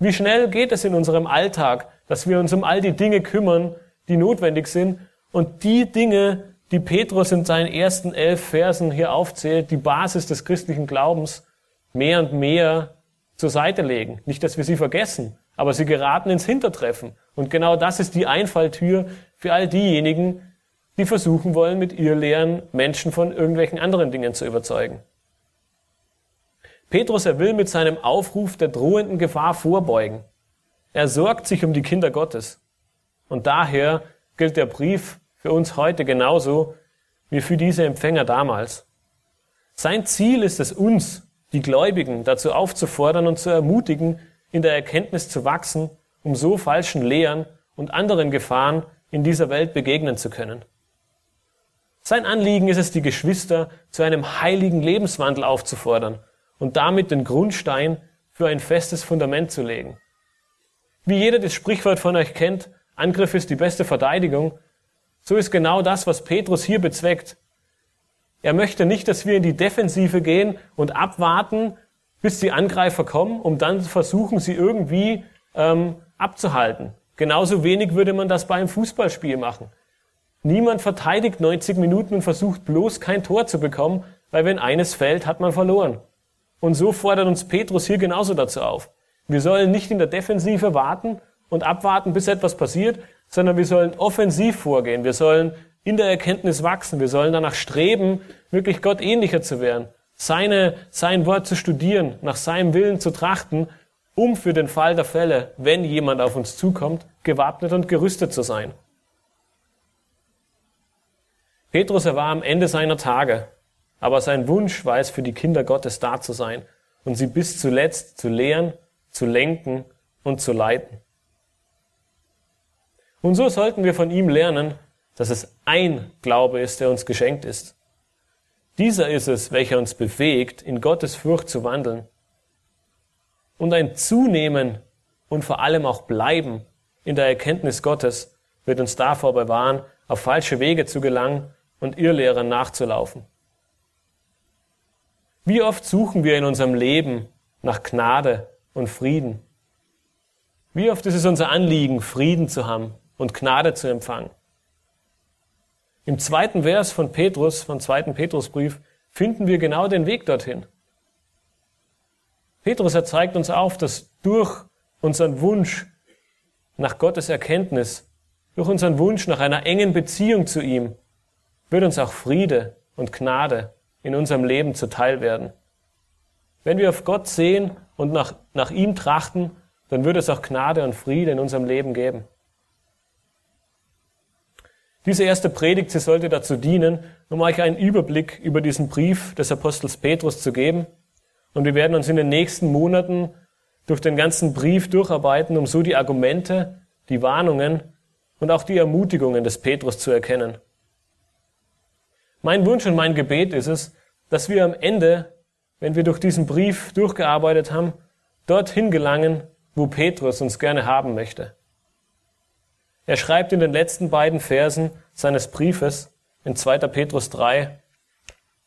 S1: Wie schnell geht es in unserem Alltag, dass wir uns um all die Dinge kümmern, die notwendig sind und die Dinge, die Petrus in seinen ersten elf Versen hier aufzählt, die Basis des christlichen Glaubens, mehr und mehr zur Seite legen. Nicht, dass wir sie vergessen, aber sie geraten ins Hintertreffen. Und genau das ist die Einfalltür für all diejenigen, die versuchen wollen, mit ihr Lehren Menschen von irgendwelchen anderen Dingen zu überzeugen. Petrus, er will mit seinem Aufruf der drohenden Gefahr vorbeugen. Er sorgt sich um die Kinder Gottes. Und daher gilt der Brief für uns heute genauso wie für diese Empfänger damals. Sein Ziel ist es, uns, die Gläubigen, dazu aufzufordern und zu ermutigen, in der Erkenntnis zu wachsen, um so falschen Lehren und anderen Gefahren in dieser Welt begegnen zu können. Sein Anliegen ist es, die Geschwister zu einem heiligen Lebenswandel aufzufordern und damit den Grundstein für ein festes Fundament zu legen. Wie jeder das Sprichwort von euch kennt, Angriff ist die beste Verteidigung, so ist genau das, was Petrus hier bezweckt. Er möchte nicht, dass wir in die Defensive gehen und abwarten, bis die Angreifer kommen, um dann versuchen, sie irgendwie ähm, abzuhalten. Genauso wenig würde man das bei einem Fußballspiel machen. Niemand verteidigt 90 Minuten und versucht bloß kein Tor zu bekommen, weil wenn eines fällt, hat man verloren. Und so fordert uns Petrus hier genauso dazu auf. Wir sollen nicht in der Defensive warten und abwarten, bis etwas passiert, sondern wir sollen offensiv vorgehen. Wir sollen in der Erkenntnis wachsen. Wir sollen danach streben, wirklich Gott ähnlicher zu werden seine, sein Wort zu studieren, nach seinem Willen zu trachten, um für den Fall der Fälle, wenn jemand auf uns zukommt, gewappnet und gerüstet zu sein. Petrus, er war am Ende seiner Tage, aber sein Wunsch war es, für die Kinder Gottes da zu sein und sie bis zuletzt zu lehren, zu lenken und zu leiten. Und so sollten wir von ihm lernen, dass es ein Glaube ist, der uns geschenkt ist. Dieser ist es, welcher uns befähigt, in Gottes Furcht zu wandeln. Und ein Zunehmen und vor allem auch Bleiben in der Erkenntnis Gottes wird uns davor bewahren, auf falsche Wege zu gelangen und Irrlehrern nachzulaufen. Wie oft suchen wir in unserem Leben nach Gnade und Frieden? Wie oft ist es unser Anliegen, Frieden zu haben und Gnade zu empfangen? Im zweiten Vers von Petrus, vom zweiten Petrusbrief, finden wir genau den Weg dorthin. Petrus er zeigt uns auf, dass durch unseren Wunsch nach Gottes Erkenntnis, durch unseren Wunsch nach einer engen Beziehung zu ihm, wird uns auch Friede und Gnade in unserem Leben zuteil werden. Wenn wir auf Gott sehen und nach, nach ihm trachten, dann wird es auch Gnade und Friede in unserem Leben geben. Diese erste Predigt, sie sollte dazu dienen, um euch einen Überblick über diesen Brief des Apostels Petrus zu geben. Und wir werden uns in den nächsten Monaten durch den ganzen Brief durcharbeiten, um so die Argumente, die Warnungen und auch die Ermutigungen des Petrus zu erkennen. Mein Wunsch und mein Gebet ist es, dass wir am Ende, wenn wir durch diesen Brief durchgearbeitet haben, dorthin gelangen, wo Petrus uns gerne haben möchte. Er schreibt in den letzten beiden Versen seines Briefes in 2. Petrus 3,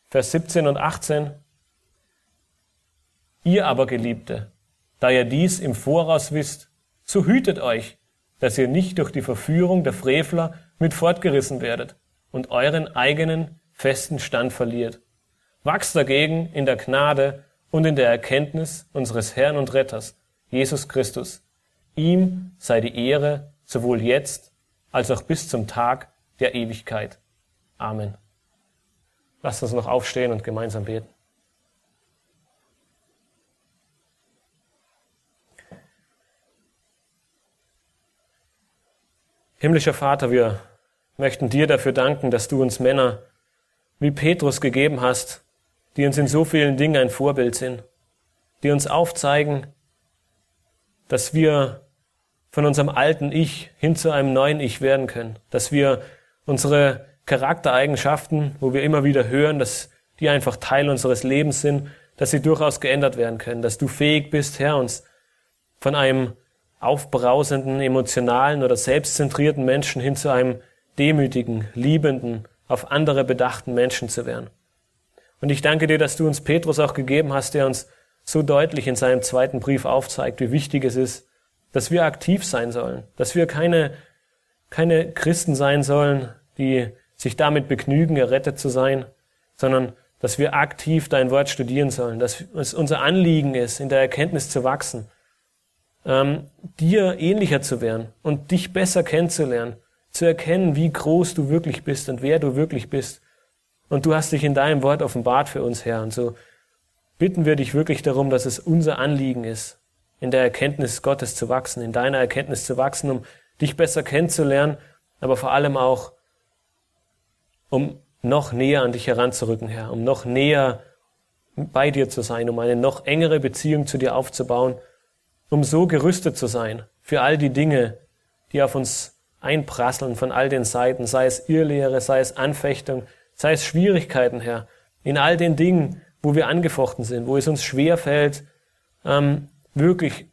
S1: Vers 17 und 18, Ihr aber, Geliebte, da ihr dies im Voraus wisst, so hütet euch, dass ihr nicht durch die Verführung der Frevler mit fortgerissen werdet und euren eigenen festen Stand verliert. Wachst dagegen in der Gnade und in der Erkenntnis unseres Herrn und Retters, Jesus Christus. Ihm sei die Ehre sowohl jetzt als auch bis zum Tag der Ewigkeit. Amen. Lasst uns noch aufstehen und gemeinsam beten. Himmlischer Vater, wir möchten dir dafür danken, dass du uns Männer wie Petrus gegeben hast, die uns in so vielen Dingen ein Vorbild sind. die uns aufzeigen, dass wir von unserem alten Ich hin zu einem neuen Ich werden können, dass wir unsere Charaktereigenschaften, wo wir immer wieder hören, dass die einfach Teil unseres Lebens sind, dass sie durchaus geändert werden können, dass du fähig bist, Herr, uns von einem aufbrausenden, emotionalen oder selbstzentrierten Menschen hin zu einem demütigen, liebenden, auf andere bedachten Menschen zu werden. Und ich danke dir, dass du uns Petrus auch gegeben hast, der uns so deutlich in seinem zweiten Brief aufzeigt, wie wichtig es ist, dass wir aktiv sein sollen, dass wir keine, keine Christen sein sollen, die sich damit begnügen, errettet zu sein, sondern dass wir aktiv dein Wort studieren sollen, dass es unser Anliegen ist, in der Erkenntnis zu wachsen, ähm, dir ähnlicher zu werden und dich besser kennenzulernen, zu erkennen, wie groß du wirklich bist und wer du wirklich bist. Und du hast dich in deinem Wort offenbart für uns, Herr. Und so bitten wir dich wirklich darum, dass es unser Anliegen ist, in der Erkenntnis Gottes zu wachsen, in deiner Erkenntnis zu wachsen, um dich besser kennenzulernen, aber vor allem auch, um noch näher an dich heranzurücken, Herr, um noch näher bei dir zu sein, um eine noch engere Beziehung zu dir aufzubauen um so gerüstet zu sein für all die Dinge, die auf uns einprasseln von all den Seiten, sei es Irrlehre, sei es Anfechtung, sei es Schwierigkeiten, Herr, in all den Dingen, wo wir angefochten sind, wo es uns schwer fällt, ähm, wirklich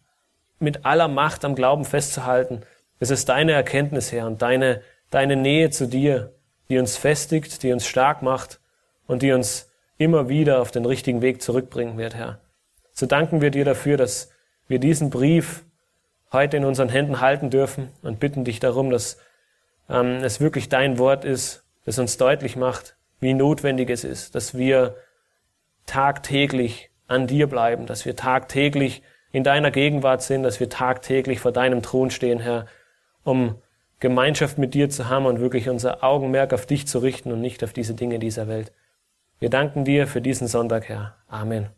S1: mit aller Macht am Glauben festzuhalten. Es ist deine Erkenntnis, Herr, und deine, deine Nähe zu dir, die uns festigt, die uns stark macht und die uns immer wieder auf den richtigen Weg zurückbringen wird, Herr. So danken wir dir dafür, dass wir diesen Brief heute in unseren Händen halten dürfen und bitten dich darum, dass ähm, es wirklich dein Wort ist, das uns deutlich macht, wie notwendig es ist, dass wir tagtäglich an dir bleiben, dass wir tagtäglich in deiner Gegenwart sind, dass wir tagtäglich vor deinem Thron stehen, Herr, um Gemeinschaft mit dir zu haben und wirklich unser Augenmerk auf dich zu richten und nicht auf diese Dinge dieser Welt. Wir danken dir für diesen Sonntag, Herr. Amen.